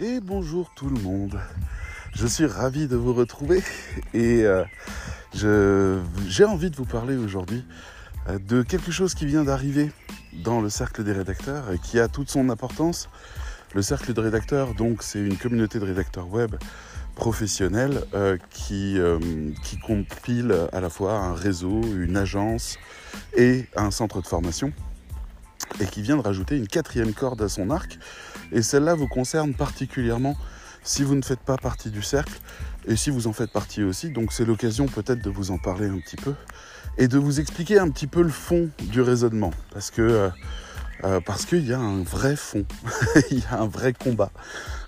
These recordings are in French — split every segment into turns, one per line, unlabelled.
Et bonjour tout le monde. Je suis ravi de vous retrouver et euh, j'ai envie de vous parler aujourd'hui euh, de quelque chose qui vient d'arriver dans le cercle des rédacteurs et qui a toute son importance. Le cercle des rédacteurs, donc, c'est une communauté de rédacteurs web professionnels euh, qui, qui compile à la fois un réseau, une agence et un centre de formation et qui vient de rajouter une quatrième corde à son arc. Et celle-là vous concerne particulièrement si vous ne faites pas partie du cercle et si vous en faites partie aussi. Donc c'est l'occasion peut-être de vous en parler un petit peu et de vous expliquer un petit peu le fond du raisonnement. Parce que euh, euh, parce qu'il y a un vrai fond, il y a un vrai combat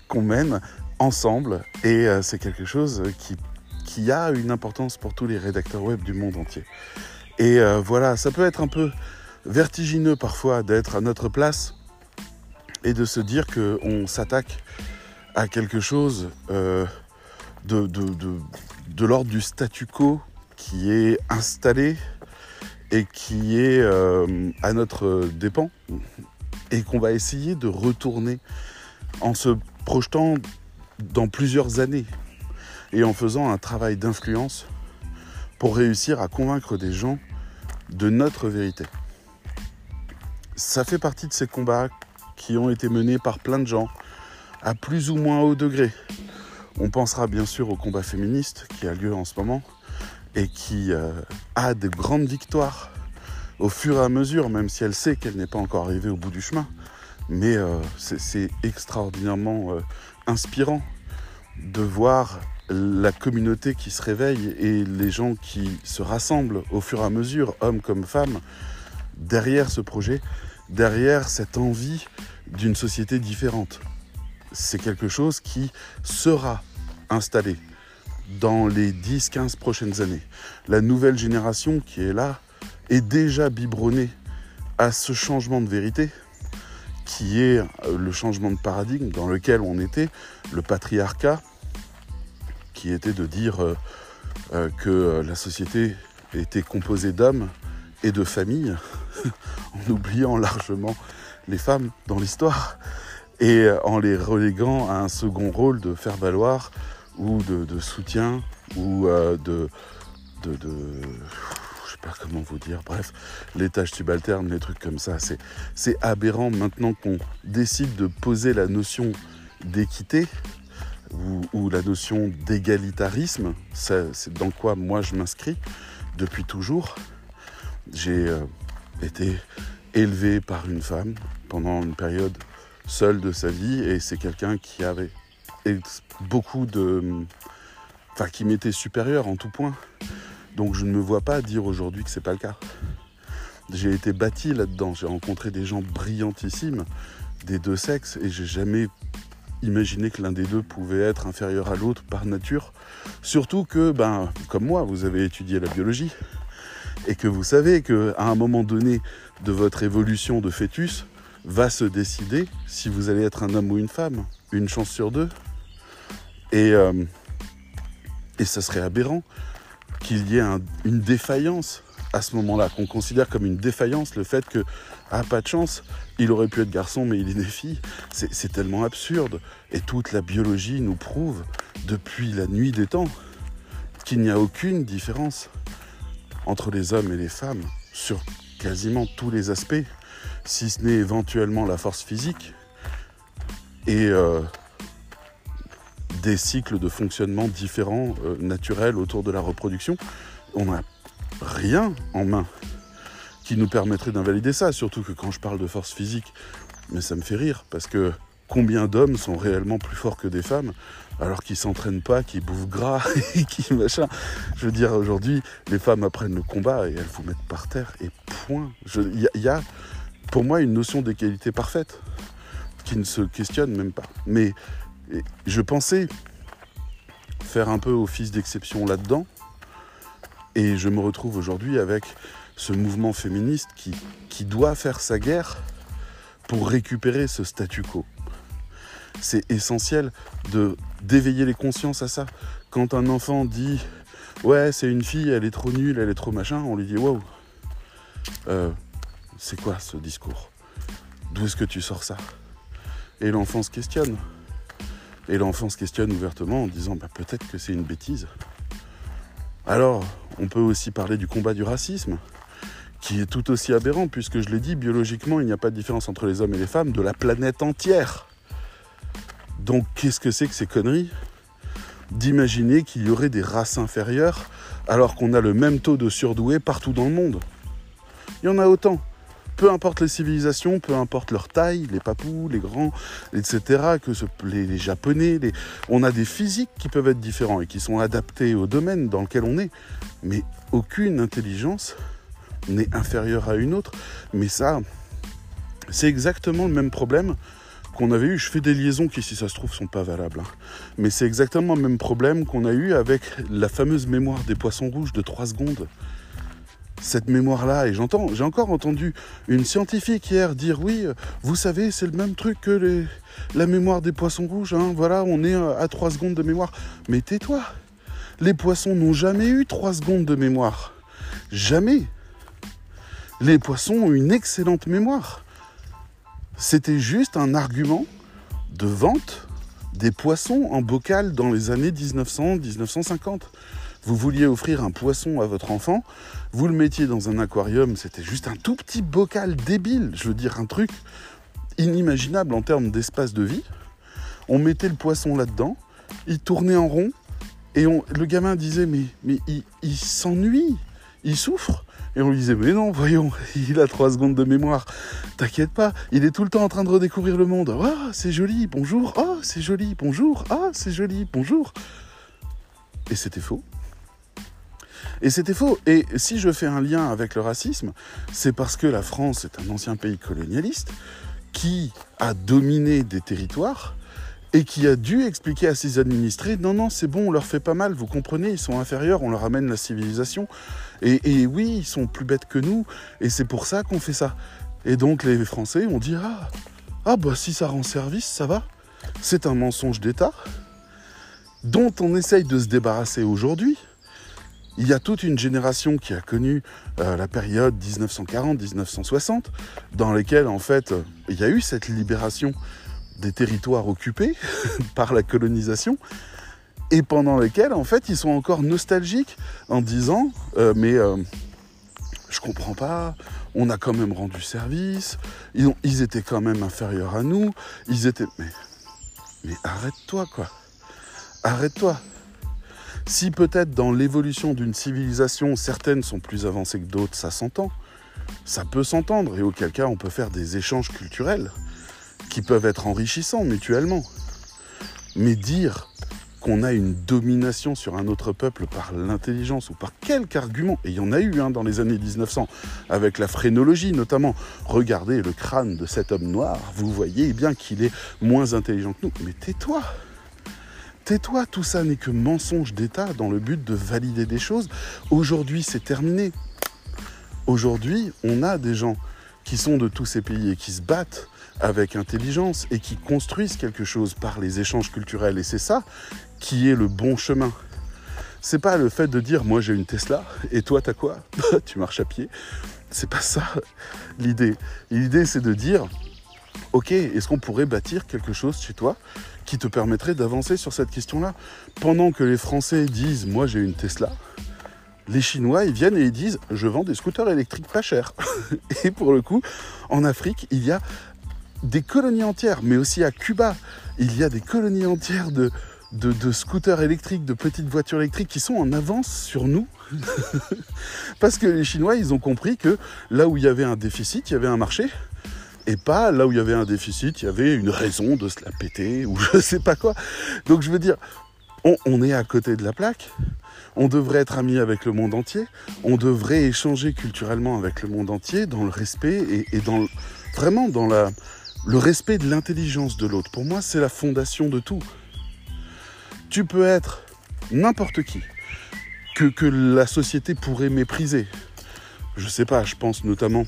qu'on mène ensemble et euh, c'est quelque chose qui, qui a une importance pour tous les rédacteurs web du monde entier. Et voilà, ça peut être un peu vertigineux parfois d'être à notre place et de se dire qu'on s'attaque à quelque chose euh, de, de, l'ordre du statu quo qui est installé et qui est euh, à notre dépens et qu'on va essayer de retourner en se projetant dans plusieurs années et en faisant un travail d'influence pour réussir à convaincre des gens de notre vérité. Ça fait partie de ces combats qui ont été menés par plein de gens à plus ou moins haut degré. On pensera bien sûr au combat féministe qui a lieu en ce moment et qui euh, a de grandes victoires au fur et à mesure, même si elle sait qu'elle n'est pas encore arrivée au bout du chemin. Mais euh, c'est extraordinairement euh, inspirant de voir la communauté qui se réveille et les gens qui se rassemblent au fur et à mesure, hommes comme femmes, derrière ce projet derrière cette envie d'une société différente. C'est quelque chose qui sera installé dans les 10-15 prochaines années. La nouvelle génération qui est là est déjà biberonnée à ce changement de vérité qui est le changement de paradigme dans lequel on était, le patriarcat, qui était de dire euh, euh, que la société était composée d'hommes et de familles, en oubliant largement les femmes dans l'histoire et en les reléguant à un second rôle de faire valoir ou de, soutien ou euh, de, de, de, je sais pas comment vous dire, bref, les tâches subalternes, les trucs comme ça, c'est aberrant maintenant qu'on décide de poser la notion d'équité ou, la notion d'égalitarisme, c'est dans quoi moi je m'inscris depuis toujours. J'ai euh, été élevé par une femme pendant une période seule de sa vie et c'est quelqu'un qui avait beaucoup de... Enfin, qui m'était supérieur en tout point. Donc je ne me vois pas dire aujourd'hui que c'est pas le cas. J'ai été bâti là-dedans, j'ai rencontré des gens brillantissimes des deux sexes et j'ai jamais imaginé que l'un des deux pouvait être inférieur à l'autre par nature. Surtout que, ben, comme moi, vous avez étudié la biologie et que vous savez qu'à un moment donné de votre évolution de fœtus va se décider si vous allez être un homme ou une femme, une chance sur deux. Et, euh, ça serait aberrant qu'il y ait une défaillance à ce moment-là, qu'on considère comme une défaillance le fait que, ah, pas de chance, il aurait pu être garçon mais il est né fille. C'est tellement absurde. Et toute la biologie nous prouve, depuis la nuit des temps, qu'il n'y a aucune différence entre les hommes et les femmes sur quasiment tous les aspects, si ce n'est éventuellement la force physique et euh, des cycles de fonctionnement différents, euh, naturels autour de la reproduction. On n'a rien en main qui nous permettrait d'invalider ça, surtout que quand je parle de force physique, mais ça me fait rire, parce que combien d'hommes sont réellement plus forts que des femmes alors qu'ils s'entraînent pas, qu'ils bouffent gras et machin. Je veux dire, aujourd'hui, les femmes apprennent le combat et elles vous mettent par terre et point. Il y, a pour moi une notion d'égalité parfaite qui ne se questionne même pas. Mais je pensais faire un peu office d'exception là-dedans et je me retrouve aujourd'hui avec ce mouvement féministe qui, qui doit faire sa guerre pour récupérer ce statu quo c'est essentiel de d'éveiller les consciences à ça. Quand un enfant dit ouais c'est une fille, elle est trop nulle, elle est trop machin, on lui dit wow. Euh, c'est quoi ce discours? D'où est-ce que tu sors ça? Et l'enfant se questionne. Et l'enfant se questionne ouvertement en disant bah, peut-être que c'est une bêtise. Alors, on peut aussi parler du combat du racisme, qui est tout aussi aberrant, puisque je l'ai dit, biologiquement, il n'y a pas de différence entre les hommes et les femmes de la planète entière. Donc, qu'est-ce que c'est que ces conneries? D'imaginer qu'il y aurait des races inférieures alors qu'on a le même taux de surdoués partout dans le monde. Il y en a autant peu importe les civilisations, peu importe leur taille, les papous, les grands, etc., que les, japonais, on a des physiques qui peuvent être différents et qui sont adaptés au domaine dans lequel on est. Mais aucune intelligence n'est inférieure à une autre. Mais ça, c'est exactement le même problème qu'on avait eu. Je fais des liaisons qui, si ça se trouve, sont pas valables. Hein. Mais c'est exactement le même problème qu'on a eu avec la fameuse mémoire des poissons rouges de 3 secondes cette mémoire-là. Et j'entends, j'ai encore entendu une scientifique hier dire oui, vous savez, c'est le même truc que la mémoire des poissons rouges. Hein. Voilà, on est à 3 secondes de mémoire. Mais tais-toi. Les poissons n'ont jamais eu 3 secondes de mémoire. Jamais. Les poissons ont une excellente mémoire. C'était juste un argument de vente des poissons en bocal dans les années 1900-1950 vous vouliez offrir un poisson à votre enfant, vous le mettiez dans un aquarium, c'était juste un tout petit bocal débile, je veux dire un truc inimaginable en termes d'espace de vie. On mettait le poisson là-dedans, il tournait en rond, et le gamin disait mais, mais il, s'ennuie, il souffre. Et on lui disait, mais non, voyons, il a trois secondes de mémoire. T'inquiète pas, il est tout le temps en train de redécouvrir le monde. Ah, c'est joli, bonjour. Ah, c'est joli, bonjour. Ah, c'est joli, bonjour. Et c'était faux. Et c'était faux. Et si je fais un lien avec le racisme, c'est parce que la France est un ancien pays colonialiste qui a dominé des territoires et qui a dû expliquer à ses administrés non, non, c'est bon, on leur fait pas mal, vous comprenez, ils sont inférieurs, on leur amène la civilisation. Et, oui, ils sont plus bêtes que nous, et c'est pour ça qu'on fait ça. Et donc les Français ont dit ah, ah bah si ça rend service, ça va. C'est un mensonge d'État dont on essaye de se débarrasser aujourd'hui il y a toute une génération qui a connu euh, la période 1940-1960, dans laquelle en fait il y a eu cette libération des territoires occupés par la colonisation, et pendant lesquels en fait ils sont encore nostalgiques en disant euh, mais euh, je comprends pas, on a quand même rendu service, ils, ils étaient quand même inférieurs à nous, ils étaient mais mais arrête-toi quoi, arrête-toi. Si peut-être dans l'évolution d'une civilisation, certaines sont plus avancées que d'autres, ça s'entend. Ça peut s'entendre, et auquel cas on peut faire des échanges culturels qui peuvent être enrichissants mutuellement. Mais dire qu'on a une domination sur un autre peuple par l'intelligence ou par quelque argument, et il y en a eu hein, dans les années 1900, avec la phrénologie notamment, regardez le crâne de cet homme noir, vous voyez bien qu'il est moins intelligent que nous. Mais tais-toi Tais-toi, tout ça n'est que mensonge d'État dans le but de valider des choses. Aujourd'hui, c'est terminé. Aujourd'hui, on a des gens qui sont de tous ces pays et qui se battent avec intelligence et qui construisent quelque chose par les échanges culturels. Et c'est ça qui est le bon chemin. C'est pas le fait de dire moi j'ai une Tesla et toi t'as quoi? Tu marches à pied. C'est pas ça l'idée. L'idée c'est de dire ok, est-ce qu'on pourrait bâtir quelque chose chez toi qui te permettrait d'avancer sur cette question-là? Pendant que les Français disent moi j'ai une Tesla, les Chinois ils viennent et ils disent je vends des scooters électriques pas chers. et pour le coup, en Afrique, il y a des colonies entières, mais aussi à Cuba, il y a des colonies entières de, de, scooters électriques, de petites voitures électriques qui sont en avance sur nous. Parce que les Chinois, ils ont compris que là où il y avait un déficit, il y avait un marché et pas là où il y avait un déficit, il y avait une raison de se la péter ou je sais pas quoi. Donc je veux dire, on, est à côté de la plaque, on devrait être amis avec le monde entier, on devrait échanger culturellement avec le monde entier dans le respect et, vraiment dans le respect de l'intelligence de l'autre. Pour moi, c'est la fondation de tout. Tu peux être n'importe qui que, que la société pourrait mépriser. Je sais pas, je pense notamment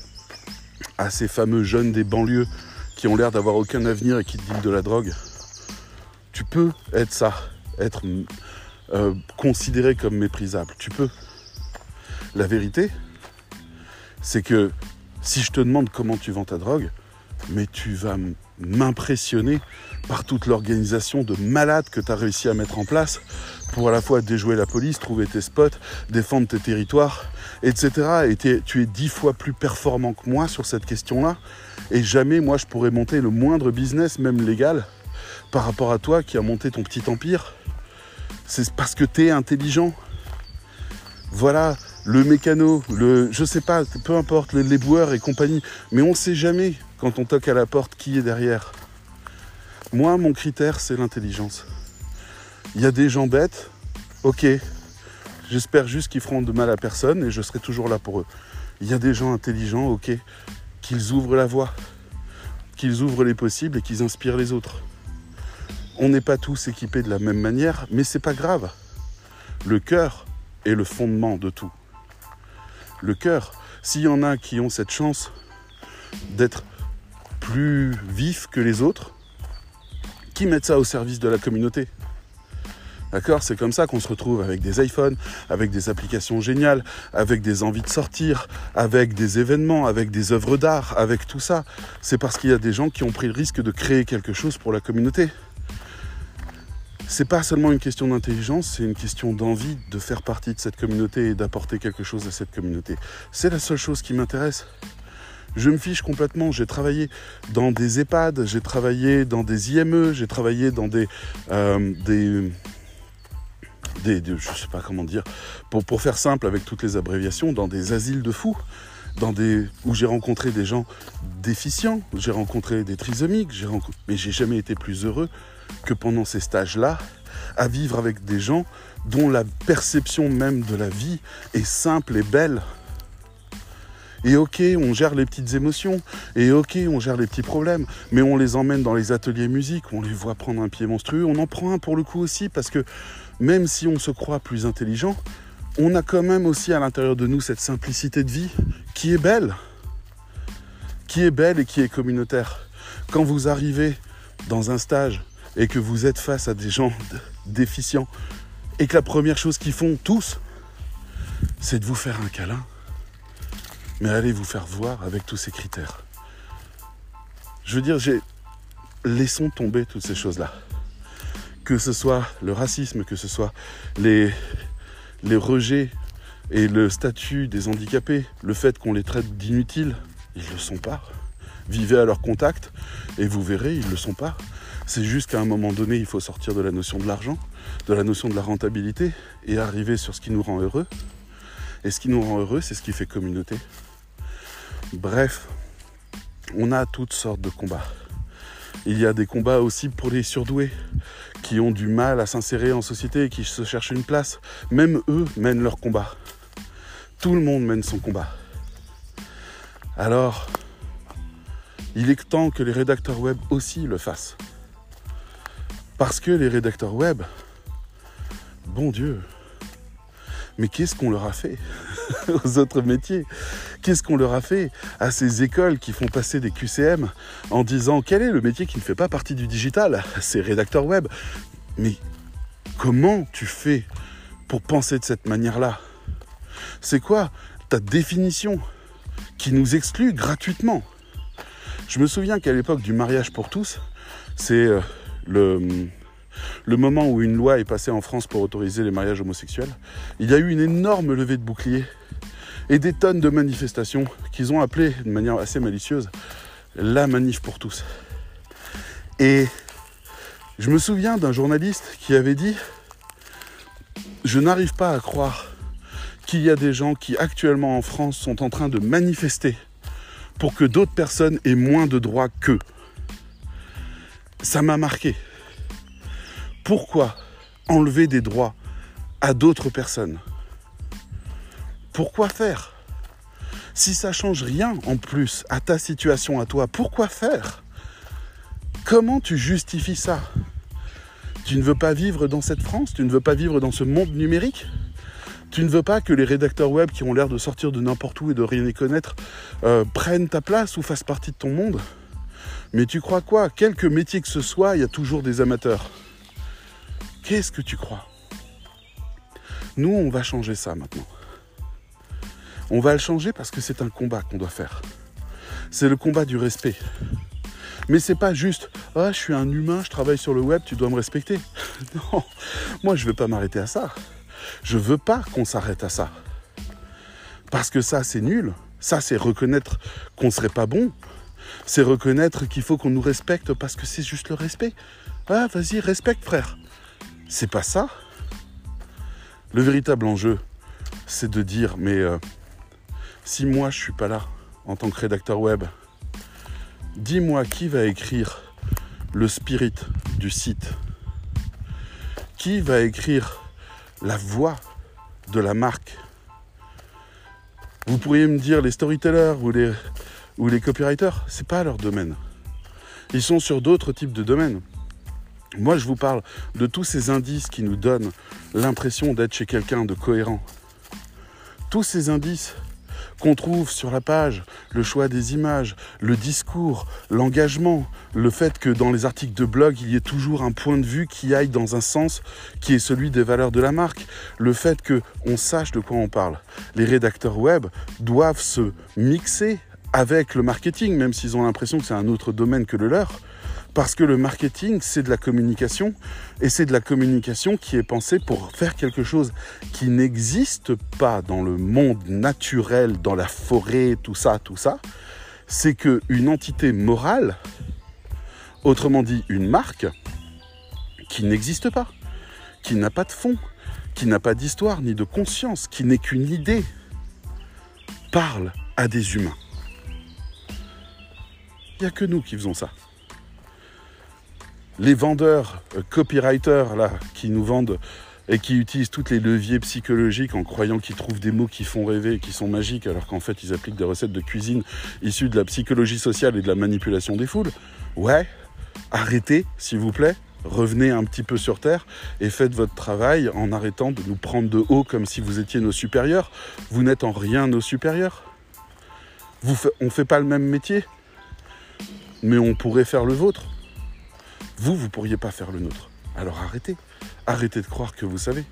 à ces fameux jeunes des banlieues qui ont l'air d'avoir aucun avenir et qui te de la drogue. Tu peux être ça, être euh, considéré comme méprisable. Tu peux. La vérité, c'est que si je te demande comment tu vends ta drogue, mais tu vas m'impressionner par toute l'organisation de malades que tu as réussi à mettre en place pour à la fois déjouer la police, trouver tes spots, défendre tes territoires, etc. Et tu es dix fois plus performant que moi sur cette question-là. Et jamais moi je pourrais monter le moindre business, même légal, par rapport à toi qui a monté ton petit empire. C'est parce que tu es intelligent. Voilà, le mécano, le, je sais pas, peu importe, les boueurs et compagnie. Mais on sait jamais quand on toque à la porte qui est derrière. Moi, mon critère, c'est l'intelligence. Il y a des gens bêtes, ok. J'espère juste qu'ils feront de mal à personne et je serai toujours là pour eux. Il y a des gens intelligents, ok. Qu'ils ouvrent la voie, qu'ils ouvrent les possibles et qu'ils inspirent les autres. On n'est pas tous équipés de la même manière, mais c'est pas grave. Le cœur est le fondement de tout le cœur. S'il y en a qui ont cette chance d'être plus vifs que les autres, qui mettent ça au service de la communauté. D'accord? C'est comme ça qu'on se retrouve avec des iPhones, avec des applications géniales, avec des envies de sortir, avec des événements, avec des œuvres d'art, avec tout ça. C'est parce qu'il y a des gens qui ont pris le risque de créer quelque chose pour la communauté c'est pas seulement une question d'intelligence, c'est une question d'envie de faire partie de cette communauté et d'apporter quelque chose à cette communauté. C'est la seule chose qui m'intéresse. Je me fiche complètement. J'ai travaillé dans des EHPAD, j'ai travaillé dans des IME, j'ai travaillé dans des, euh, des, des, sais pas comment dire, pour, faire simple avec toutes les abréviations, dans des asiles de fous, dans des où j'ai rencontré des gens déficients, j'ai rencontré des trisomiques, j'ai mais j'ai jamais été plus heureux que pendant ces stages-là, à vivre avec des gens dont la perception même de la vie est simple et belle. Et ok, on gère les petites émotions, et ok, on gère les petits problèmes, mais on les emmène dans les ateliers musique, on les voit prendre un pied monstrueux, on en prend un pour le coup aussi, parce que même si on se croit plus intelligent, on a quand même aussi à l'intérieur de nous cette simplicité de vie qui est belle, qui est belle et qui est communautaire. Quand vous arrivez dans un stage et que vous êtes face à des gens déficients et que la première chose qu'ils font tous, c'est de vous faire un câlin, mais allez vous faire voir avec tous ces critères. Je veux dire, j'ai laissons tomber toutes ces choses-là. Que ce soit le racisme, que ce soit les, les rejets et le statut des handicapés, le fait qu'on les traite d'inutiles, ils ne le sont pas. Vivez à leur contact et vous verrez, ils ne le sont pas. C'est juste qu'à un moment donné, il faut sortir de la notion de l'argent, de la notion de la rentabilité et arriver sur ce qui nous rend heureux. Et ce qui nous rend heureux, c'est ce qui fait communauté. Bref, on a toutes sortes de combats. Il y a des combats aussi pour les surdoués qui ont du mal à s'insérer en société et qui se cherchent une place. Même eux mènent leur combat. Tout le monde mène son combat. Alors, il est temps que les rédacteurs web aussi le fassent. Parce que les rédacteurs web, bon Dieu, mais qu'est-ce qu'on leur a fait? aux autres métiers. Qu'est-ce qu'on leur a fait à ces écoles qui font passer des QCM en disant quel est le métier qui ne fait pas partie du digital? C'est rédacteur web. Mais comment tu fais pour penser de cette manière-là? C'est quoi ta définition qui nous exclut gratuitement? Je me souviens qu'à l'époque du mariage pour tous, c'est euh, le, le moment où une loi est passée en France pour autoriser les mariages homosexuels, il y a eu une énorme levée de boucliers et des tonnes de manifestations qu'ils ont appelées de manière assez malicieuse la manif pour tous. Et je me souviens d'un journaliste qui avait dit Je n'arrive pas à croire qu'il y a des gens qui actuellement en France sont en train de manifester pour que d'autres personnes aient moins de droits qu'eux. Ça m'a marqué. Pourquoi enlever des droits à d'autres personnes? Pourquoi faire? Si ça change rien en plus à ta situation à toi, pourquoi faire? Comment tu justifies ça? Tu ne veux pas vivre dans cette France? Tu ne veux pas vivre dans ce monde numérique? Tu ne veux pas que les rédacteurs web qui ont l'air de sortir de n'importe où et de rien y connaître euh, prennent ta place ou fassent partie de ton monde? Mais tu crois quoi? Quelque métier que ce soit, il y a toujours des amateurs. Qu'est-ce que tu crois? Nous, on va changer ça maintenant. On va le changer parce que c'est un combat qu'on doit faire. C'est le combat du respect. Mais c'est pas juste ah, je suis un humain, je travaille sur le web, tu dois me respecter. non, moi je veux pas m'arrêter à ça. Je veux pas qu'on s'arrête à ça. Parce que ça c'est nul. Ça c'est reconnaître qu'on serait pas bon. C'est reconnaître qu'il faut qu'on nous respecte parce que c'est juste le respect. Ah, vas-y, respecte frère. C'est pas ça. Le véritable enjeu, c'est de dire mais euh, si moi je suis pas là en tant que rédacteur web, dis-moi qui va écrire le spirit du site Qui va écrire la voix de la marque? Vous pourriez me dire les storytellers ou les, ou les copywriters, c'est pas leur domaine. Ils sont sur d'autres types de domaines. Moi, je vous parle de tous ces indices qui nous donnent l'impression d'être chez quelqu'un de cohérent. Tous ces indices qu'on trouve sur la page, le choix des images, le discours, l'engagement, le fait que dans les articles de blog, il y ait toujours un point de vue qui aille dans un sens qui est celui des valeurs de la marque, le fait que on sache de quoi on parle. Les rédacteurs web doivent se mixer avec le marketing, même s'ils ont l'impression que c'est un autre domaine que le leur, parce que le marketing, c'est de la communication, et c'est de la communication qui est pensée pour faire quelque chose qui n'existe pas dans le monde naturel, dans la forêt, tout ça, tout ça. C'est qu'une entité morale, autrement dit une marque, qui n'existe pas, qui n'a pas de fond, qui n'a pas d'histoire ni de conscience, qui n'est qu'une idée, parle à des humains. Il n'y a que nous qui faisons ça les vendeurs, euh, copywriters, là, qui nous vendent et qui utilisent tous les leviers psychologiques en croyant qu'ils trouvent des mots qui font rêver et qui sont magiques, alors qu'en fait ils appliquent des recettes de cuisine issues de la psychologie sociale et de la manipulation des foules. Ouais, arrêtez, s'il vous plaît, revenez un petit peu sur Terre et faites votre travail en arrêtant de nous prendre de haut comme si vous étiez nos supérieurs. Vous n'êtes en rien nos supérieurs. On ne fait pas le même métier, mais on pourrait faire le vôtre. Vous, vous pourriez pas faire le nôtre. Alors arrêtez. Arrêtez de croire que vous savez.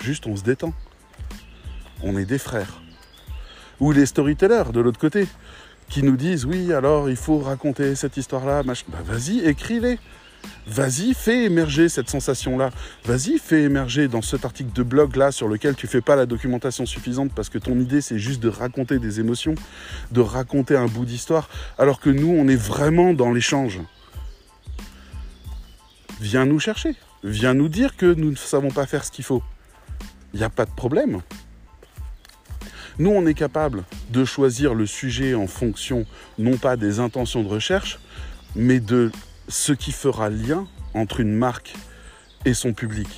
Juste, on se détend. On est des frères. Ou les storytellers de l'autre côté, qui nous disent oui, alors il faut raconter cette histoire-là. Bah, vas-y, écris-les. Vas-y, fais émerger cette sensation-là. Vas-y, fais émerger dans cet article de blog là sur lequel tu fais pas la documentation suffisante parce que ton idée c'est juste de raconter des émotions, de raconter un bout d'histoire, alors que nous on est vraiment dans l'échange viens nous chercher, viens nous dire que nous ne savons pas faire ce qu'il faut. Il n'y a pas de problème. Nous, on est capable de choisir le sujet en fonction non pas des intentions de recherche, mais de ce qui fera lien entre une marque et son public.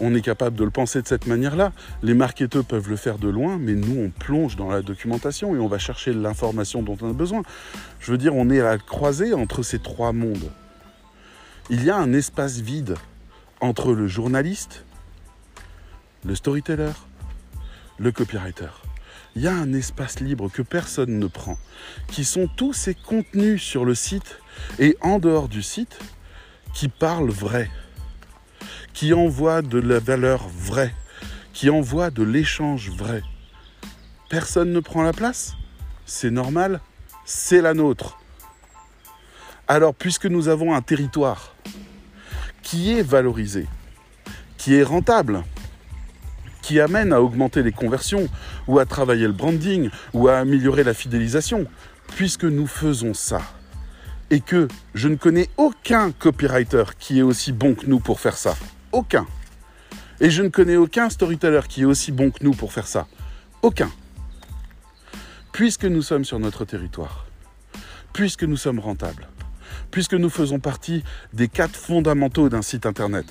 On est capable de le penser de cette manière-là. Les marketeurs peuvent le faire de loin, mais nous, on plonge dans la documentation et on va chercher l'information dont on a besoin. Je veux dire, on est à la croisée entre ces trois mondes il y a un espace vide entre le journaliste, le storyteller, le copywriter. Il y a un espace libre que personne ne prend, qui sont tous ces contenus sur le site et en dehors du site qui parlent vrai, qui envoient de la valeur vraie, qui envoient de l'échange vrai. Personne ne prend la place? C'est normal? C'est la nôtre. Alors, puisque nous avons un territoire qui est valorisé, qui est rentable, qui amène à augmenter les conversions, ou à travailler le branding, ou à améliorer la fidélisation, puisque nous faisons ça, et que je ne connais aucun copywriter qui est aussi bon que nous pour faire ça. Aucun. Et je ne connais aucun storyteller qui est aussi bon que nous pour faire ça. Aucun. Puisque nous sommes sur notre territoire, puisque nous sommes rentables, puisque nous faisons partie des quatre fondamentaux d'un site internet.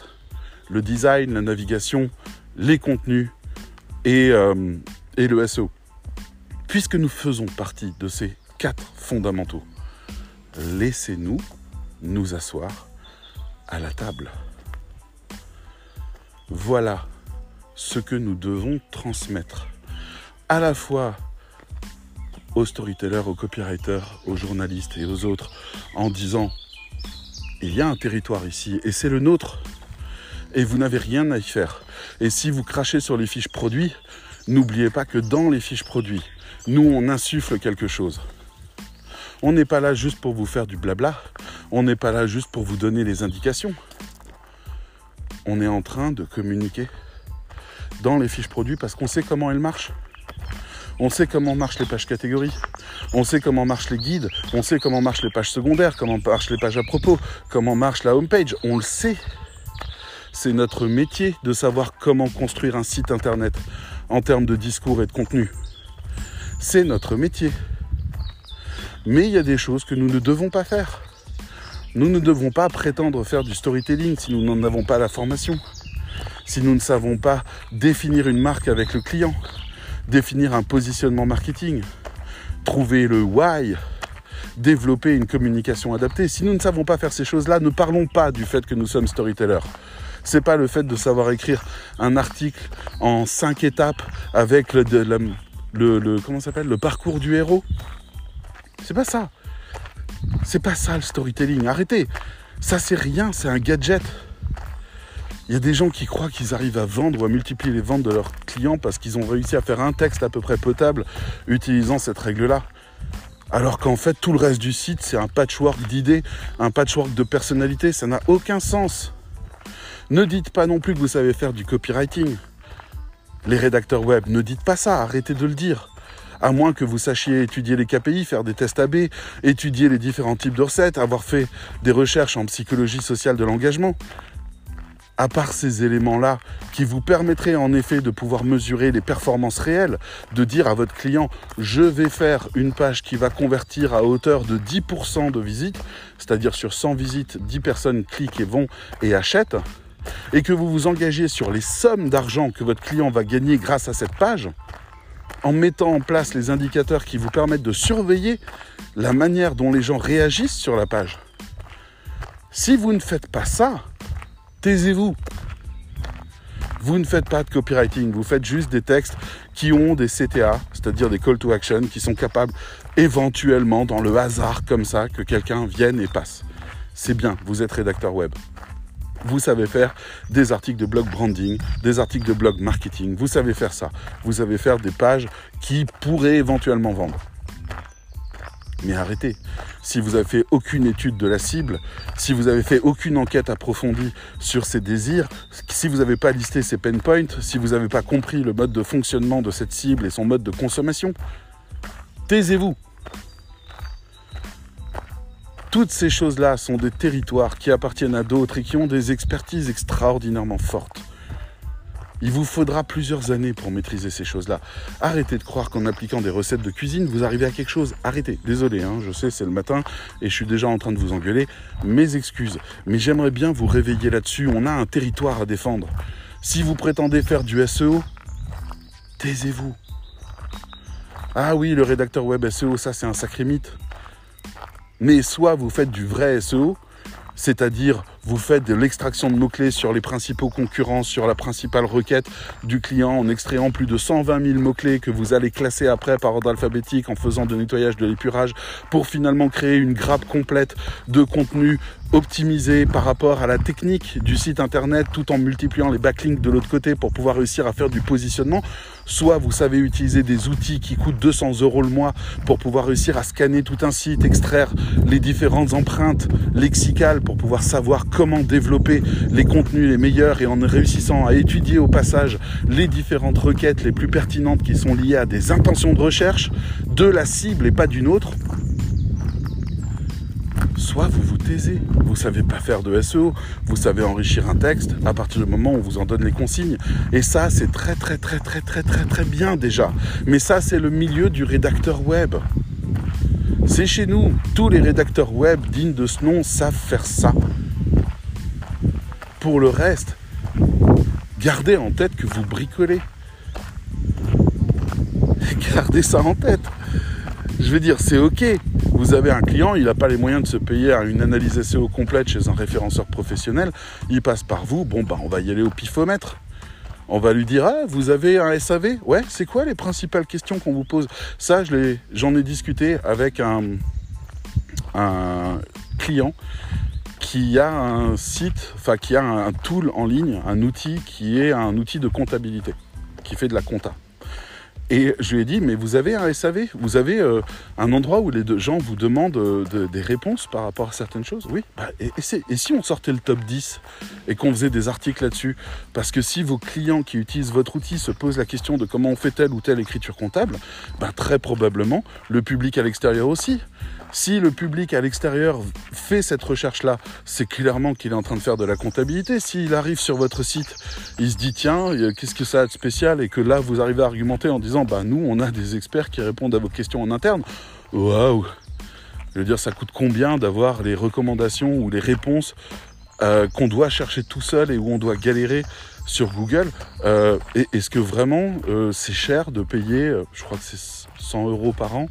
Le design, la navigation, les contenus et, euh, le SEO. Puisque nous faisons partie de ces quatre fondamentaux, laissez-nous nous asseoir à la table. Voilà ce que nous devons transmettre à la fois aux storytellers, aux copywriters, aux journalistes et aux autres en disant il y a un territoire ici et c'est le nôtre et vous n'avez rien à y faire. Et si vous crachez sur les fiches produits, n'oubliez pas que dans les fiches produits, nous on insuffle quelque chose. On n'est pas là juste pour vous faire du blabla. On n'est pas là juste pour vous donner les indications. On est en train de communiquer dans les fiches produits parce qu'on sait comment elles marchent. On sait comment marchent les pages catégories. On sait comment marchent les guides. On sait comment marchent les pages secondaires, comment marchent les pages à propos, comment marche la homepage. On le sait. C'est notre métier de savoir comment construire un site internet en termes de discours et de contenu. C'est notre métier. Mais il y a des choses que nous ne devons pas faire. Nous ne devons pas prétendre faire du storytelling si nous n'en avons pas la formation. Si nous ne savons pas définir une marque avec le client définir un positionnement marketing, trouver le why, développer une communication adaptée. Si nous ne savons pas faire ces choses-là, ne parlons pas du fait que nous sommes storytellers. C'est pas le fait de savoir écrire un article en cinq étapes avec le, comment s'appelle le parcours du héros. C'est pas ça. C'est pas ça le storytelling. Arrêtez. Ça c'est rien, c'est un gadget. Il y a des gens qui croient qu'ils arrivent à vendre ou à multiplier les ventes de leurs clients parce qu'ils ont réussi à faire un texte à peu près potable utilisant cette règle-là. Alors qu'en fait, tout le reste du site, c'est un patchwork d'idées, un patchwork de personnalités. Ça n'a aucun sens. Ne dites pas non plus que vous savez faire du copywriting. Les rédacteurs web, ne dites pas ça, arrêtez de le dire. À moins que vous sachiez étudier les KPI, faire des tests AB, étudier les différents types de recettes, avoir fait des recherches en psychologie sociale de l'engagement à part ces éléments-là, qui vous permettraient en effet de pouvoir mesurer les performances réelles, de dire à votre client, je vais faire une page qui va convertir à hauteur de 10% de visites, c'est-à-dire sur 100 visites, 10 personnes cliquent et vont et achètent, et que vous vous engagez sur les sommes d'argent que votre client va gagner grâce à cette page, en mettant en place les indicateurs qui vous permettent de surveiller la manière dont les gens réagissent sur la page. Si vous ne faites pas ça, taisez-vous. Vous ne faites pas de copywriting, vous faites juste des textes qui ont des CTA, c'est-à-dire des call to action, qui sont capables éventuellement, dans le hasard comme ça, que quelqu'un vienne et passe. C'est bien, vous êtes rédacteur web. Vous savez faire des articles de blog branding, des articles de blog marketing, vous savez faire ça. Vous savez faire des pages qui pourraient éventuellement vendre. Mais arrêtez. Si vous avez fait aucune étude de la cible, si vous avez fait aucune enquête approfondie sur ses désirs, si vous n'avez pas listé ses pain points, si vous n'avez pas compris le mode de fonctionnement de cette cible et son mode de consommation, taisez-vous. Toutes ces choses-là sont des territoires qui appartiennent à d'autres et qui ont des expertises extraordinairement fortes. Il vous faudra plusieurs années pour maîtriser ces choses-là. Arrêtez de croire qu'en appliquant des recettes de cuisine, vous arrivez à quelque chose. Arrêtez. Désolé, hein, je sais, c'est le matin et je suis déjà en train de vous engueuler. Mes excuses. Mais j'aimerais bien vous réveiller là-dessus. On a un territoire à défendre. Si vous prétendez faire du SEO, taisez-vous. Ah oui, le rédacteur web SEO, ça c'est un sacré mythe. Mais soit vous faites du vrai SEO, c'est-à-dire vous faites de l'extraction de mots-clés sur les principaux concurrents, sur la principale requête du client en extrayant plus de 120 000 mots-clés que vous allez classer après par ordre alphabétique en faisant de nettoyage de l'épurage pour finalement créer une grappe complète de contenu optimisé par rapport à la technique du site internet tout en multipliant les backlinks de l'autre côté pour pouvoir réussir à faire du positionnement. Soit vous savez utiliser des outils qui coûtent 200 euros le mois pour pouvoir réussir à scanner tout un site, extraire les différentes empreintes lexicales pour pouvoir savoir comment développer les contenus les meilleurs et en réussissant à étudier au passage les différentes requêtes les plus pertinentes qui sont liées à des intentions de recherche de la cible et pas d'une autre soit vous vous taisez. Vous savez pas faire de SEO, vous savez enrichir un texte à partir du moment où on vous en donne les consignes. Et ça, c'est très très très très très très très bien déjà. Mais ça, c'est le milieu du rédacteur web. C'est chez nous. Tous les rédacteurs web dignes de ce nom savent faire ça. Pour le reste, gardez en tête que vous bricolez. Gardez ça en tête. Je veux dire, c'est ok. Vous avez un client, il n'a pas les moyens de se payer une analyse SEO complète chez un référenceur professionnel. Il passe par vous. Bon, ben, on va y aller au pifomètre. On va lui dire, ah, vous avez un SAV Ouais, c'est quoi les principales questions qu'on vous pose? Ça, j'en ai, discuté avec un, un client qui a un site, enfin qui a un tool en ligne, un outil qui est un outil de comptabilité, qui fait de la compta. Et je lui ai dit, mais vous avez un SAV Vous avez euh, un endroit où les deux gens vous demandent euh, de- des réponses par rapport à certaines choses? Oui. Bah, et si on sortait le top 10 et qu'on faisait des articles là-dessus? Parce que si vos clients qui utilisent votre outil se posent la question de comment on fait telle ou telle écriture comptable, bah, très probablement le public à l'extérieur aussi. Si le public à l'extérieur fait cette recherche-là, c'est clairement qu'il est en train de faire de la comptabilité. S'il arrive sur votre site, il se dit tiens, euh, qu'est-ce que ça a de spécial? Et que là, vous arrivez à argumenter en disant bah nous, on a des experts qui répondent à vos questions en interne. Waouh Je veux dire, ça coûte combien d'avoir les recommandations ou les réponses euh, qu'on doit chercher tout seul et où on doit galérer sur Google? Euh, Est-ce que vraiment c'est cher de payer, je crois que c'est 100 euros par an?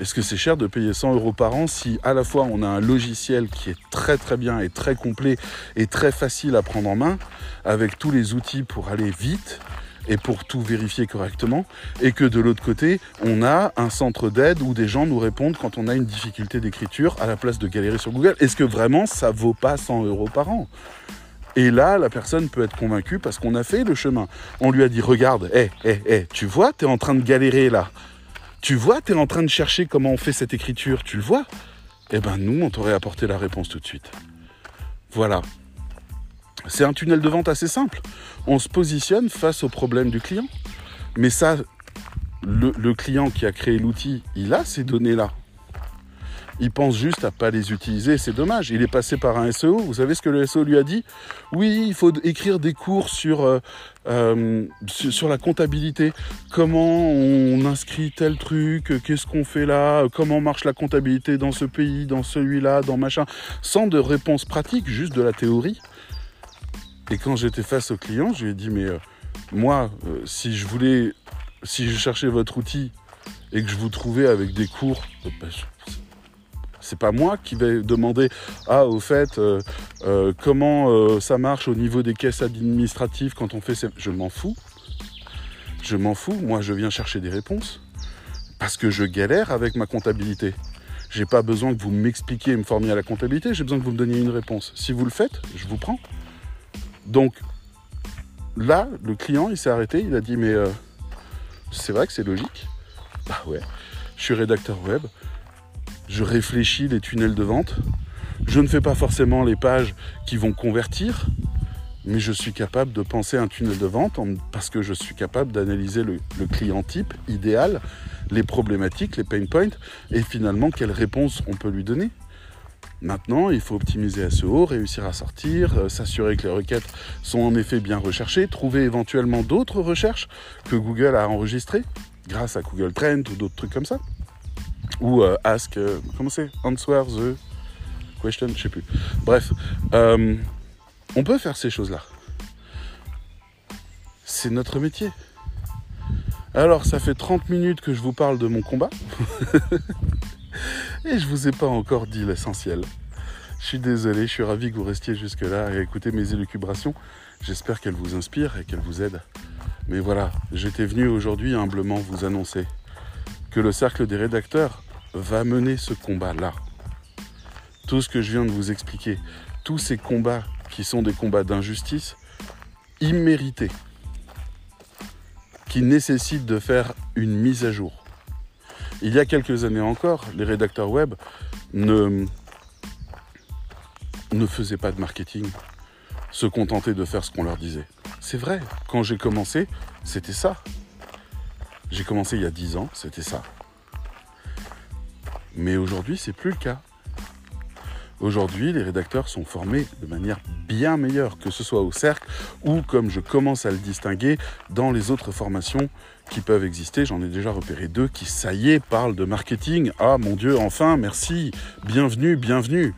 Est-ce que c'est cher de payer 100 euros par an si à la fois on a un logiciel qui est très très bien et très complet et très facile à prendre en main, avec tous les outils pour aller vite et pour tout vérifier correctement, et que de l'autre côté, on a un centre d'aide où des gens nous répondent quand on a une difficulté d'écriture à la place de galérer sur Google? Est-ce que vraiment ça vaut pas 100 euros par an? Et là, la personne peut être convaincue parce qu'on a fait le chemin. On lui a dit, regarde, hé, hé, hé, tu vois, tu es en train de galérer là. Tu vois, tu es en train de chercher comment on fait cette écriture, tu le vois Eh ben nous, on t'aurait apporté la réponse tout de suite. Voilà. C'est un tunnel de vente assez simple. On se positionne face au problème du client. Mais ça, le, le client qui a créé l'outil, il a ces données-là. Il pense juste à pas les utiliser, c'est dommage. Il est passé par un SEO. Vous savez ce que le SEO lui a dit? Oui, il faut écrire des cours sur, euh, euh, sur, la comptabilité. Comment on inscrit tel truc? Qu'est-ce qu'on fait là? Comment marche la comptabilité dans ce pays, dans celui-là, dans machin? Sans de réponse pratique, juste de la théorie. Et quand j'étais face au client, je lui ai dit Mais euh, moi, euh, si je voulais, si je cherchais votre outil et que je vous trouvais avec des cours, bah, c'est pas moi qui vais demander ah au fait euh, euh, comment euh, ça marche au niveau des caisses administratives quand on fait ces... je m'en fous. Je m'en fous. Moi je viens chercher des réponses parce que je galère avec ma comptabilité. J'ai pas besoin que vous m'expliquiez et me formiez à la comptabilité. J'ai besoin que vous me donniez une réponse. Si vous le faites je vous prends. Donc là le client il s'est arrêté. Il a dit mais c'est vrai que c'est logique. Bah ouais. Je suis rédacteur web je réfléchis les tunnels de vente. Je ne fais pas forcément les pages qui vont convertir, mais je suis capable de penser un tunnel de vente en- parce que je suis capable d'analyser le, client type idéal, les problématiques, les pain points, et finalement quelle réponse on peut lui donner. Maintenant, il faut optimiser SEO, réussir à sortir, euh, s'assurer que les requêtes sont en effet bien recherchées, trouver éventuellement d'autres recherches que Google a enregistrées grâce à Google Trend ou d'autres trucs comme ça ou euh, ask, euh, comment c'est? Answer the question, je sais plus. Bref, euh, on peut faire ces choses-là. C'est notre métier. Alors, ça fait 30 minutes que je vous parle de mon combat. et je vous ai pas encore dit l'essentiel. Je suis désolé, je suis ravi que vous restiez jusque-là et écoutez mes élucubrations. J'espère qu'elles vous inspirent et qu'elles vous aident. Mais voilà, j'étais venu aujourd'hui humblement vous annoncer que le cercle des rédacteurs va mener ce combat-là. Tout ce que je viens de vous expliquer, tous ces combats qui sont des combats d'injustice, immérités, qui nécessitent de faire une mise à jour. Il y a quelques années encore, les rédacteurs web ne, ne faisaient pas de marketing, se contentaient de faire ce qu'on leur disait. C'est vrai, quand j'ai commencé, c'était ça. J'ai commencé il y a 10 ans, c'était ça. Mais aujourd'hui, c'est plus le cas. Aujourd'hui, les rédacteurs sont formés de manière bien meilleure, que ce soit au cercle ou, comme je commence à le distinguer, dans les autres formations qui peuvent exister. J'en ai déjà repéré deux qui, ça y est, parlent de marketing. Ah mon Dieu, enfin, merci, bienvenue, bienvenue.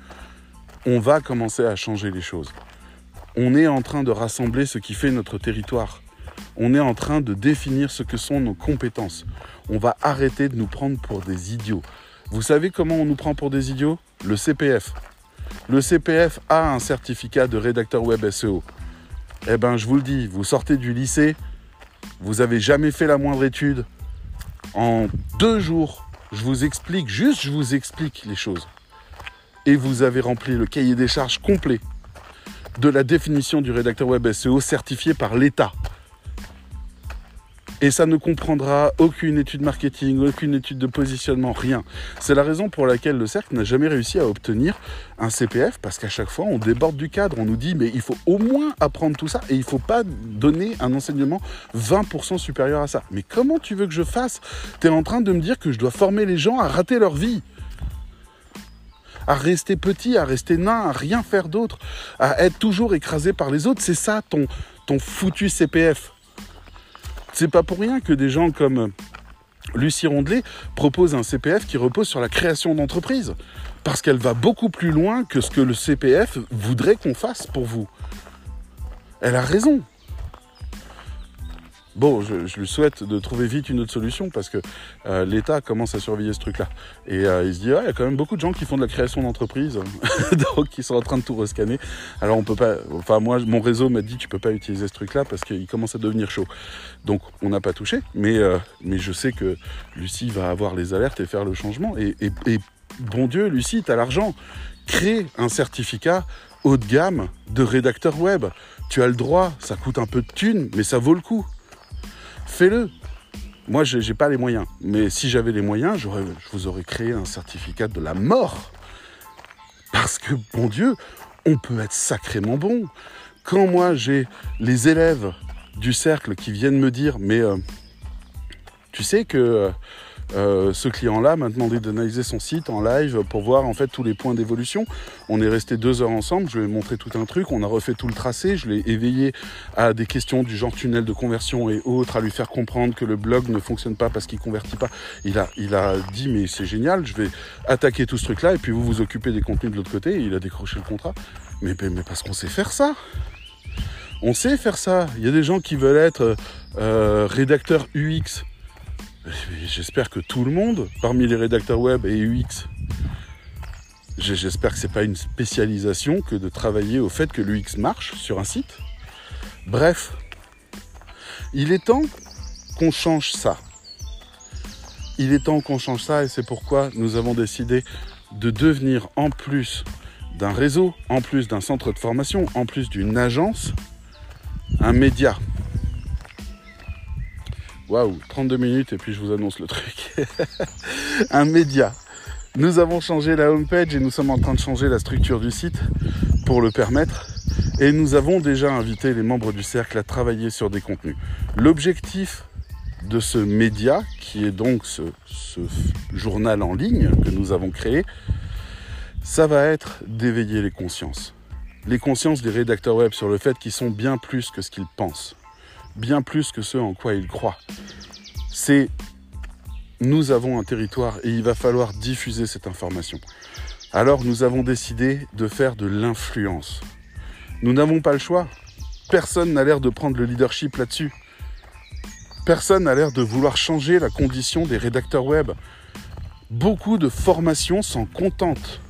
On va commencer à changer les choses. On est en train de rassembler ce qui fait notre territoire. On est en train de définir ce que sont nos compétences. On va arrêter de nous prendre pour des idiots. Vous savez comment on nous prend pour des idiots? Le CPF. Le CPF a un certificat de rédacteur web SEO. Eh ben, je vous le dis, vous sortez du lycée, vous avez jamais fait la moindre étude. En deux jours, je vous explique, juste je vous explique les choses. Et vous avez rempli le cahier des charges complet de la définition du rédacteur web SEO certifié par l'État. Et ça ne comprendra aucune étude marketing, aucune étude de positionnement, rien. C'est la raison pour laquelle le cercle n'a jamais réussi à obtenir un CPF, parce qu'à chaque fois, on déborde du cadre. On nous dit, mais il faut au moins apprendre tout ça, et il ne faut pas donner un enseignement 20% supérieur à ça. Mais comment tu veux que je fasse? Tu es en train de me dire que je dois former les gens à rater leur vie à rester petit, à rester nain, à rien faire d'autre, à être toujours écrasé par les autres. C'est ça ton, ton foutu CPF. C'est pas pour rien que des gens comme Lucie Rondelet propose un CPF qui repose sur la création d'entreprise. Parce qu'elle va beaucoup plus loin que ce que le CPF voudrait qu'on fasse pour vous. Elle a raison. Bon, je, lui souhaite de trouver vite une autre solution parce que euh, l'État commence à surveiller ce truc-là. Et euh, il se dit, ah, il y a quand même beaucoup de gens qui font de la création d'entreprises, donc qui sont en train de tout rescanner. Alors on peut pas, enfin moi, mon réseau m'a dit, tu peux pas utiliser ce truc-là parce qu'il commence à devenir chaud. Donc on n'a pas touché, mais, euh, mais je sais que Lucie va avoir les alertes et faire le changement. Et, et bon Dieu, Lucie, tu as l'argent. Crée un certificat haut de gamme de rédacteur web. Tu as le droit, ça coûte un peu de thunes, mais ça vaut le coup fais-le. Moi, je n'ai pas les moyens. Mais si j'avais les moyens, je vous aurais créé un certificat de la mort. Parce que, bon Dieu, on peut être sacrément bon. Quand moi, j'ai les élèves du cercle qui viennent me dire, mais euh, tu sais que euh, euh, ce client-là m'a demandé d'analyser son site en live pour voir en fait tous les points d'évolution. On est resté deux heures ensemble, je lui ai montré tout un truc, on a refait tout le tracé, je l'ai éveillé à des questions du genre tunnel de conversion et autres, à lui faire comprendre que le blog ne fonctionne pas parce qu'il convertit pas. Il a, il a dit mais c'est génial, je vais attaquer tout ce truc-là et puis vous vous occupez des contenus de l'autre côté. Il a décroché le contrat. Mais, mais parce qu'on sait faire ça. On sait faire ça. Il y a des gens qui veulent être euh, rédacteurs UX. J'espère que tout le monde, parmi les rédacteurs web et UX, j'espère que ce n'est pas une spécialisation que de travailler au fait que l'UX marche sur un site. Bref, il est temps qu'on change ça. Il est temps qu'on change ça et c'est pourquoi nous avons décidé de devenir en plus d'un réseau, en plus d'un centre de formation, en plus d'une agence, un média. Waouh, 32 minutes et puis je vous annonce le truc. un média. Nous avons changé la homepage et nous sommes en train de changer la structure du site pour le permettre. Et nous avons déjà invité les membres du cercle à travailler sur des contenus. L'objectif de ce média, qui est donc ce, ce, journal en ligne que nous avons créé, ça va être d'éveiller les consciences. Les consciences des rédacteurs web sur le fait qu'ils sont bien plus que ce qu'ils pensent bien plus que ce en quoi ils croient. C'est nous avons un territoire et il va falloir diffuser cette information. Alors nous avons décidé de faire de l'influence. Nous n'avons pas le choix. Personne n'a l'air de prendre le leadership là-dessus. Personne n'a l'air de vouloir changer la condition des rédacteurs web. Beaucoup de formations s'en contentent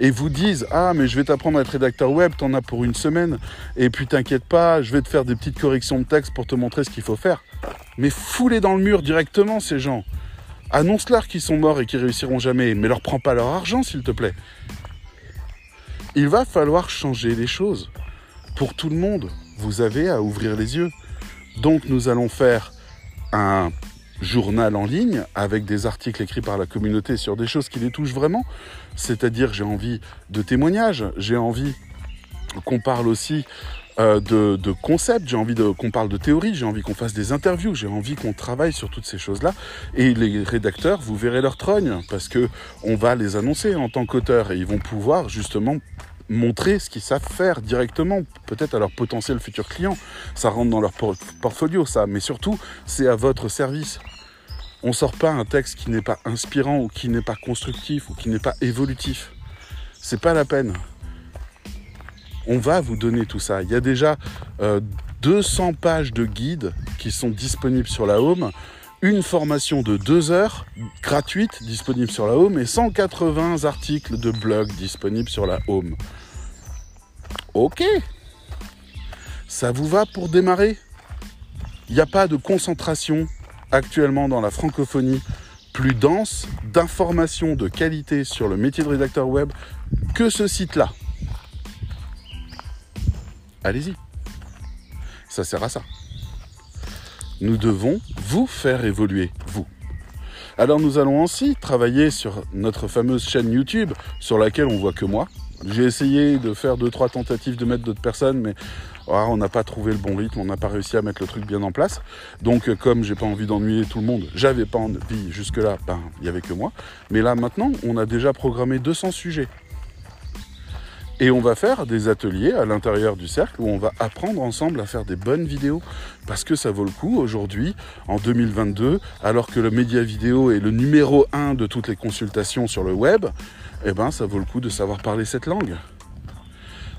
et vous disent Ah, mais je vais t'apprendre à être rédacteur web, t'en as pour une semaine, et puis t'inquiète pas, je vais te faire des petites corrections de texte pour te montrer ce qu'il faut faire. Mais foulez dans le mur directement ces gens. Annonce-leur qu'ils sont morts et qu'ils réussiront jamais, mais leur prends pas leur argent s'il te plaît. Il va falloir changer les choses. Pour tout le monde, vous avez à ouvrir les yeux. Donc nous allons faire un journal en ligne avec des articles écrits par la communauté sur des choses qui les touchent vraiment. C'est-à-dire j'ai envie de témoignages, j'ai envie qu'on parle aussi euh, de, concepts, j'ai envie qu'on parle de théorie, j'ai envie qu'on fasse des interviews, j'ai envie qu'on travaille sur toutes ces choses-là. Et les rédacteurs, vous verrez leur trogne parce que on va les annoncer en tant qu'auteurs et ils vont pouvoir justement montrer ce qu'ils savent faire directement, peut-être à leur potentiel futur client. Ça rentre dans leur portfolio, ça. Mais surtout, c'est à votre service. On ne sort pas un texte qui n'est pas inspirant ou qui n'est pas constructif ou qui n'est pas évolutif. C'est pas la peine. On va vous donner tout ça. Il y a déjà 200 euh, pages de guides qui sont disponibles sur la home une formation de deux heures gratuite disponible sur la home et 180 articles de blog disponibles sur la home. Ok, ça vous va pour démarrer? Il n'y a pas de concentration actuellement dans la francophonie plus dense d'informations de qualité sur le métier de rédacteur web que ce site-là. Allez-y. Ça sert à ça. Nous devons vous faire évoluer, vous. Alors nous allons aussi travailler sur notre fameuse chaîne YouTube, sur laquelle on voit que moi. J'ai essayé de faire deux trois tentatives de mettre d'autres personnes, mais ah, on n'a pas trouvé le bon rythme, on n'a pas réussi à mettre le truc bien en place. Donc euh, comme j'ai pas envie d'ennuyer tout le monde, j'avais pas envie jusque-là, ben il y avait que moi. Mais là maintenant, on a déjà programmé 200 sujets. Et on va faire des ateliers à l'intérieur du cercle où on va apprendre ensemble à faire des bonnes vidéos. Parce que ça vaut le coup aujourd'hui, en 2022, alors que le média vidéo est le numéro un de toutes les consultations sur le web, eh ben ça vaut le coup de savoir parler cette langue.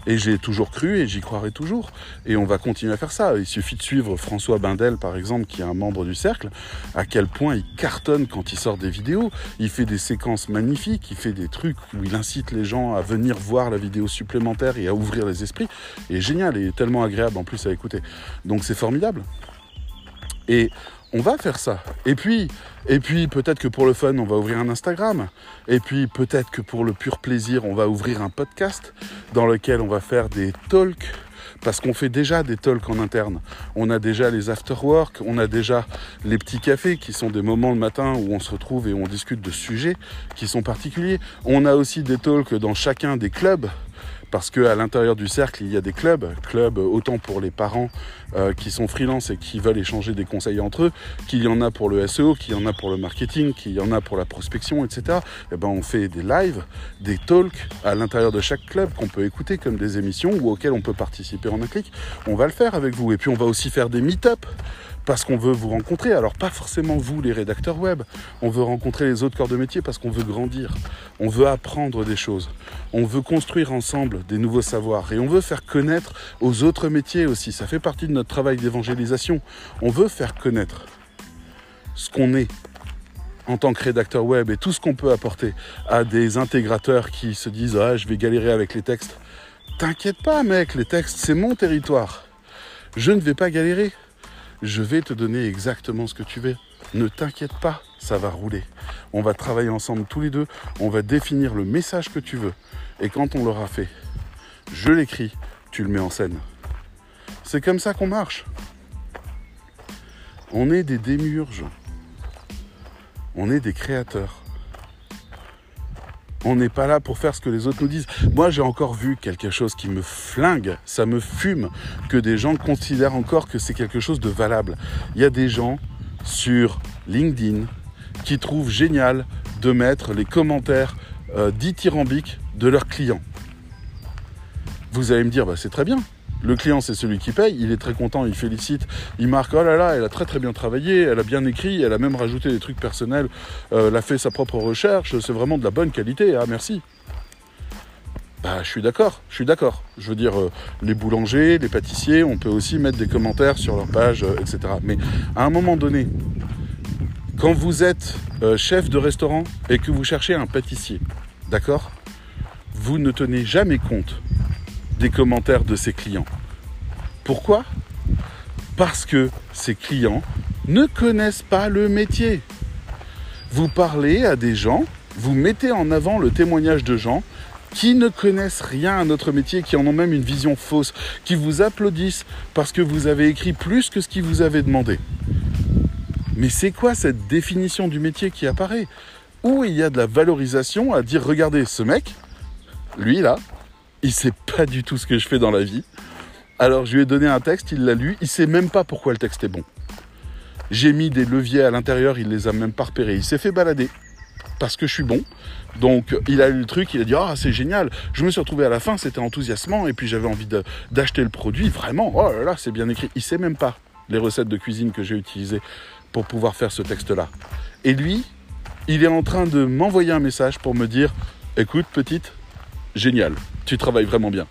Et j'ai toujours cru et j'y croirai toujours. Et on va continuer à faire ça. Il suffit de suivre François Bindel, par exemple, qui est un membre du cercle, à quel point il cartonne quand il sort des vidéos. Il fait des séquences magnifiques, il fait des trucs où il incite les gens à venir voir la vidéo supplémentaire et à ouvrir les esprits. Et génial et tellement agréable en plus à écouter. Donc c'est formidable. Et on va faire ça. Et puis, peut-être que pour le fun, on va ouvrir un Instagram. Et puis peut-être que pour le pur plaisir, on va ouvrir un podcast dans lequel on va faire des talks. Parce qu'on fait déjà des talks en interne. On a déjà les after-work, on a déjà les petits cafés qui sont des moments le matin où on se retrouve et on discute de sujets qui sont particuliers. On a aussi des talks dans chacun des clubs parce qu'à l'intérieur du cercle, il y a des clubs, clubs autant pour les parents euh, qui sont freelance et qui veulent échanger des conseils entre eux, qu'il y en a pour le SEO, qu'il y en a pour le marketing, qu'il y en a pour la prospection, etc. Et eh ben on fait des lives, des talks à l'intérieur de chaque club qu'on peut écouter comme des émissions ou auxquelles on peut participer en un clic. On va le faire avec vous. Et puis on va aussi faire des meet-up parce qu'on veut vous rencontrer. Alors pas forcément vous, les rédacteurs web. On veut rencontrer les autres corps de métier parce qu'on veut grandir. On veut apprendre des choses. On veut construire ensemble des nouveaux savoirs. Et on veut faire connaître aux autres métiers aussi. Ça fait partie de notre travail d'évangélisation. On veut faire connaître ce qu'on est en tant que rédacteur web et tout ce qu'on peut apporter à des intégrateurs qui se disent Ah, je vais galérer avec les textes. T'inquiète pas, mec, les textes, c'est mon territoire. Je ne vais pas galérer je vais te donner exactement ce que tu veux. Ne t'inquiète pas, ça va rouler. On va travailler ensemble tous les deux, on va définir le message que tu veux. Et quand on l'aura fait, je l'écris, tu le mets en scène. C'est comme ça qu'on marche. On est des démiurges. On est des créateurs. On n'est pas là pour faire ce que les autres nous disent. Moi, j'ai encore vu quelque chose qui me flingue, ça me fume, que des gens considèrent encore que c'est quelque chose de valable. Il y a des gens sur LinkedIn qui trouvent génial de mettre les commentaires euh, dithyrambiques de leurs clients. Vous allez me dire, bah, c'est très bien. Le client, c'est celui qui paye, il est très content, il félicite, il marque Oh là là, elle a très très bien travaillé, elle a bien écrit, elle a même rajouté des trucs personnels, euh, elle a fait sa propre recherche, c'est vraiment de la bonne qualité, ah merci. Bah, je suis d'accord, je suis d'accord. Je veux dire, euh, les boulangers, les pâtissiers, on peut aussi mettre des commentaires sur leur page, euh, etc. Mais à un moment donné, quand vous êtes chef de restaurant et que vous cherchez un pâtissier, d'accord Vous ne tenez jamais compte des commentaires de ses clients. Pourquoi? Parce que ces clients ne connaissent pas le métier. Vous parlez à des gens, vous mettez en avant le témoignage de gens qui ne connaissent rien à notre métier, qui en ont même une vision fausse, qui vous applaudissent parce que vous avez écrit plus que ce qu'ils vous avaient demandé. Mais c'est quoi cette définition du métier qui apparaît? Où il y a de la valorisation à dire regardez ce mec, lui là, il sait pas du tout ce que je fais dans la vie. Alors je lui ai donné un texte, il l'a lu, il sait même pas pourquoi le texte est bon. J'ai mis des leviers à l'intérieur, il les a même pas repérés. Il s'est fait balader parce que je suis bon. Donc il a lu le truc, il a dit ah c'est génial. Je me suis retrouvé à la fin, c'était enthousiasmant et puis j'avais envie d'acheter le produit. Vraiment, oh là là, c'est bien écrit. Il sait même pas les recettes de cuisine que j'ai utilisées pour pouvoir faire ce texte-là. Et lui, il est en train de m'envoyer un message pour me dire écoute petite, génial, tu travailles vraiment bien.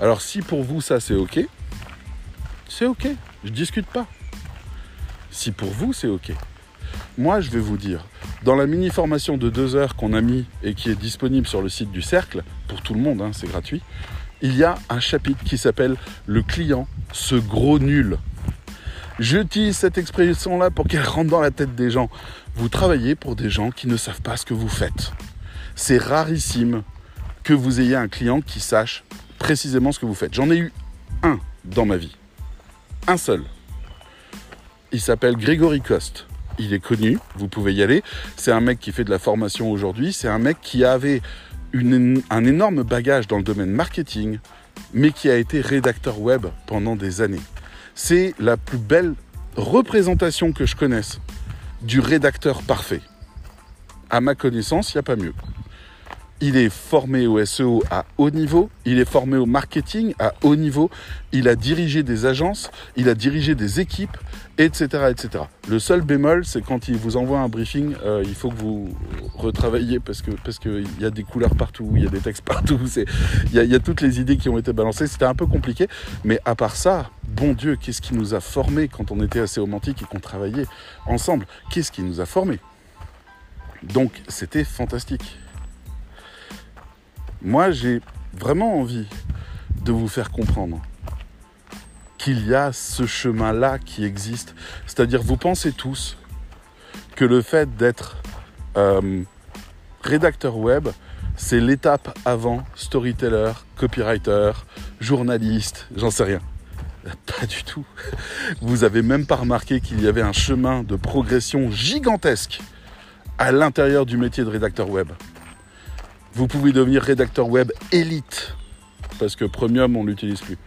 Alors si pour vous ça c'est ok, c'est ok, je discute pas. Si pour vous c'est ok, moi je vais vous dire, dans la mini formation de deux heures qu'on a mis et qui est disponible sur le site du cercle, pour tout le monde, hein, c'est gratuit, il y a un chapitre qui s'appelle Le client, ce gros nul. J'utilise cette expression-là pour qu'elle rentre dans la tête des gens. Vous travaillez pour des gens qui ne savent pas ce que vous faites c'est rarissime que vous ayez un client qui sache précisément ce que vous faites. J'en ai eu un dans ma vie. un seul. Il s'appelle Grégory Coste. Il est connu, vous pouvez y aller. C'est un mec qui fait de la formation aujourd'hui. C'est un mec qui avait un énorme bagage dans le domaine marketing, mais qui a été rédacteur web pendant des années. C'est la plus belle représentation que je connaisse du rédacteur parfait. À ma connaissance, il n'y a pas mieux. Il est formé au SEO à haut niveau, il est formé au marketing à haut niveau, il a dirigé des agences, il a dirigé des équipes, etc. etc. Le seul bémol, c'est quand il vous envoie un briefing, euh, il faut que vous retravailliez parce que parce qu'il y a des couleurs partout, il y a des textes partout, il y, a, il y a toutes les idées qui ont été balancées, c'était un peu compliqué, mais à part ça, bon Dieu, qu'est-ce qui nous a formés quand on était assez romantique et qu'on travaillait ensemble? Qu'est-ce qui nous a formés? Donc c'était fantastique. Moi, j'ai vraiment envie de vous faire comprendre qu'il y a ce chemin-là qui existe. C'est-à-dire, vous pensez tous que le fait d'être euh, rédacteur web, c'est l'étape avant storyteller, copywriter, journaliste, j'en sais rien. Pas du tout. Vous avez même pas remarqué qu'il y avait un chemin de progression gigantesque à l'intérieur du métier de rédacteur web. Vous pouvez devenir rédacteur web élite, parce que premium, on l'utilise plus.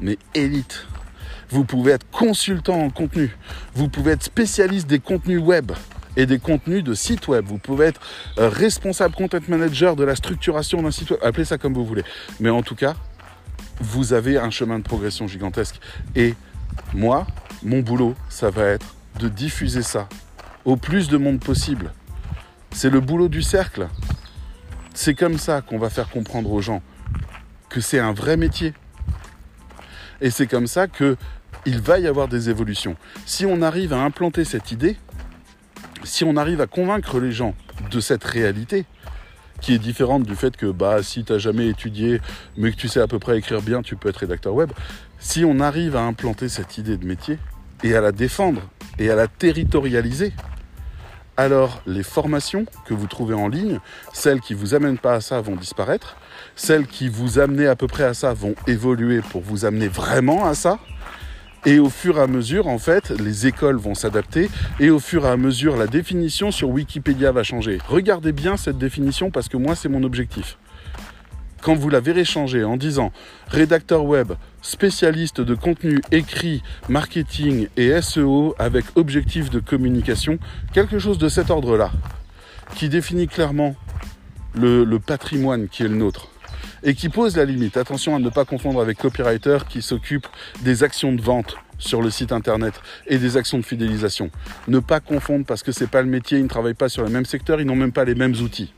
Mais élite. Vous pouvez être consultant en contenu. Vous pouvez être spécialiste des contenus web et des contenus de site web. Vous pouvez être euh, responsable content manager de la structuration d'un site web. Appelez ça comme vous voulez. Mais en tout cas, vous avez un chemin de progression gigantesque. Et moi, mon boulot, ça va être de diffuser ça au plus de monde possible. C'est le boulot du cercle. C'est comme ça qu'on va faire comprendre aux gens que c'est un vrai métier. Et c'est comme ça que il va y avoir des évolutions. Si on arrive à implanter cette idée, si on arrive à convaincre les gens de cette réalité, qui est différente du fait que bah si tu n'as jamais étudié mais que tu sais à peu près écrire bien, tu peux être rédacteur web. Si on arrive à implanter cette idée de métier et à la défendre et à la territorialiser, alors les formations que vous trouvez en ligne, celles qui vous amènent pas à ça vont disparaître, celles qui vous amenaient à peu près à ça vont évoluer pour vous amener vraiment à ça. Et au fur et à mesure, en fait, les écoles vont s'adapter et au fur et à mesure, la définition sur Wikipédia va changer. Regardez bien cette définition parce que moi, c'est mon objectif quand vous la verrez changer en disant rédacteur web, spécialiste de contenu écrit, marketing et SEO avec objectif de communication, quelque chose de cet ordre-là, qui définit clairement le, patrimoine qui est le nôtre et qui pose la limite. Attention à ne pas confondre avec copywriter qui s'occupe des actions de vente sur le site internet et des actions de fidélisation. Ne pas confondre parce que c'est pas le métier, ils ne travaillent pas sur le même secteur, ils n'ont même pas les mêmes outils.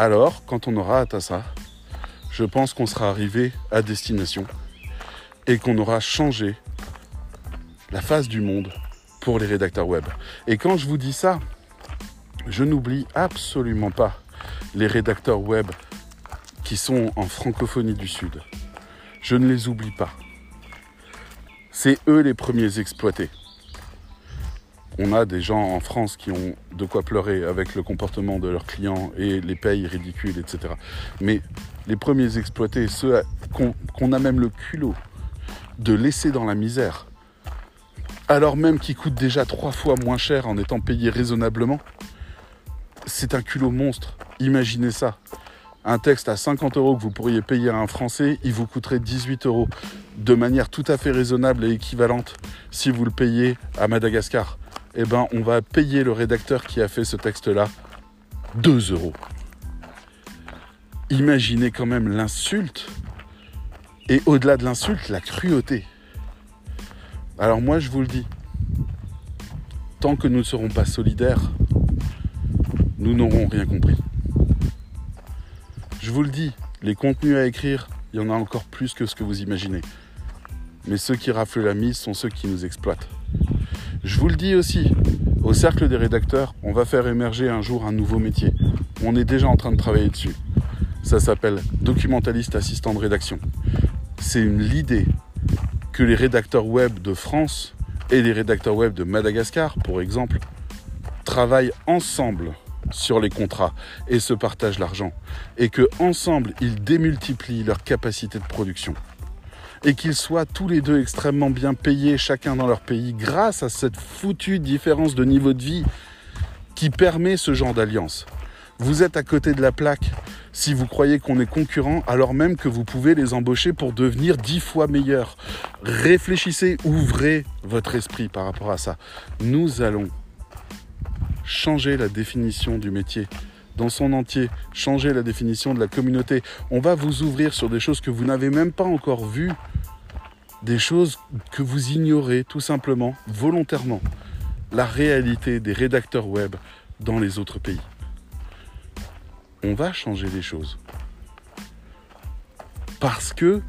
Alors, quand on aura atteint ça, je pense qu'on sera arrivé à destination et qu'on aura changé la face du monde pour les rédacteurs web. Et quand je vous dis ça, je n'oublie absolument pas les rédacteurs web qui sont en francophonie du Sud. Je ne les oublie pas. C'est eux les premiers exploités on a des gens en France qui ont de quoi pleurer avec le comportement de leurs clients et les payes ridicules, etc. Mais les premiers exploités, ceux qu'on a même le culot de laisser dans la misère, alors même qu'ils coûtent déjà trois fois moins cher en étant payés raisonnablement, c'est un culot monstre. Imaginez ça. Un texte à 50 euros que vous pourriez payer à un Français, il vous coûterait 18 euros de manière tout à fait raisonnable et équivalente si vous le payez à Madagascar eh ben, on va payer le rédacteur qui a fait ce texte-là 2 euros. Imaginez quand même l'insulte et au-delà de l'insulte, la cruauté. Alors moi, je vous le dis, tant que nous ne serons pas solidaires, nous n'aurons rien compris. Je vous le dis, les contenus à écrire, il y en a encore plus que ce que vous imaginez. Mais ceux qui raflent la mise sont ceux qui nous exploitent. Je vous le dis aussi, au cercle des rédacteurs, on va faire émerger un jour un nouveau métier. On est déjà en train de travailler dessus. Ça s'appelle documentaliste assistant de rédaction. C'est l'idée que les rédacteurs web de France et les rédacteurs web de Madagascar, pour exemple, travaillent ensemble sur les contrats et se partagent l'argent et que ensemble ils démultiplient leur capacité de production. Et qu'ils soient tous les deux extrêmement bien payés, chacun dans leur pays, grâce à cette foutue différence de niveau de vie qui permet ce genre d'alliance. Vous êtes à côté de la plaque si vous croyez qu'on est concurrent, alors même que vous pouvez les embaucher pour devenir dix fois meilleurs. Réfléchissez, ouvrez votre esprit par rapport à ça. Nous allons changer la définition du métier dans son entier, changer la définition de la communauté. On va vous ouvrir sur des choses que vous n'avez même pas encore vues, des choses que vous ignorez tout simplement, volontairement. La réalité des rédacteurs web dans les autres pays on va changer les choses. Parce que,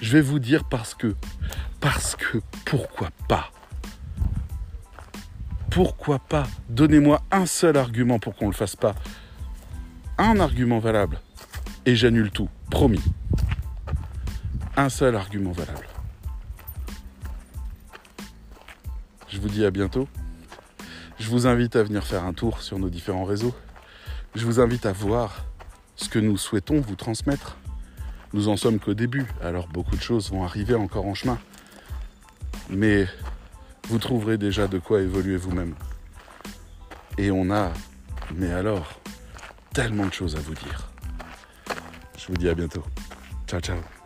je vais vous dire parce que, parce que, pourquoi pas? Pourquoi pas? Donnez-moi un seul argument pour qu'on ne le fasse pas. Un argument valable. Et j'annule tout, promis. Un seul argument valable. Je vous dis à bientôt. Je vous invite à venir faire un tour sur nos différents réseaux. Je vous invite à voir ce que nous souhaitons vous transmettre. Nous en sommes qu'au début, alors beaucoup de choses vont arriver encore en chemin. Mais vous trouverez déjà de quoi évoluer vous-même. Et on a, mais alors, tellement de choses à vous dire. Je vous dis à bientôt. Ciao, ciao.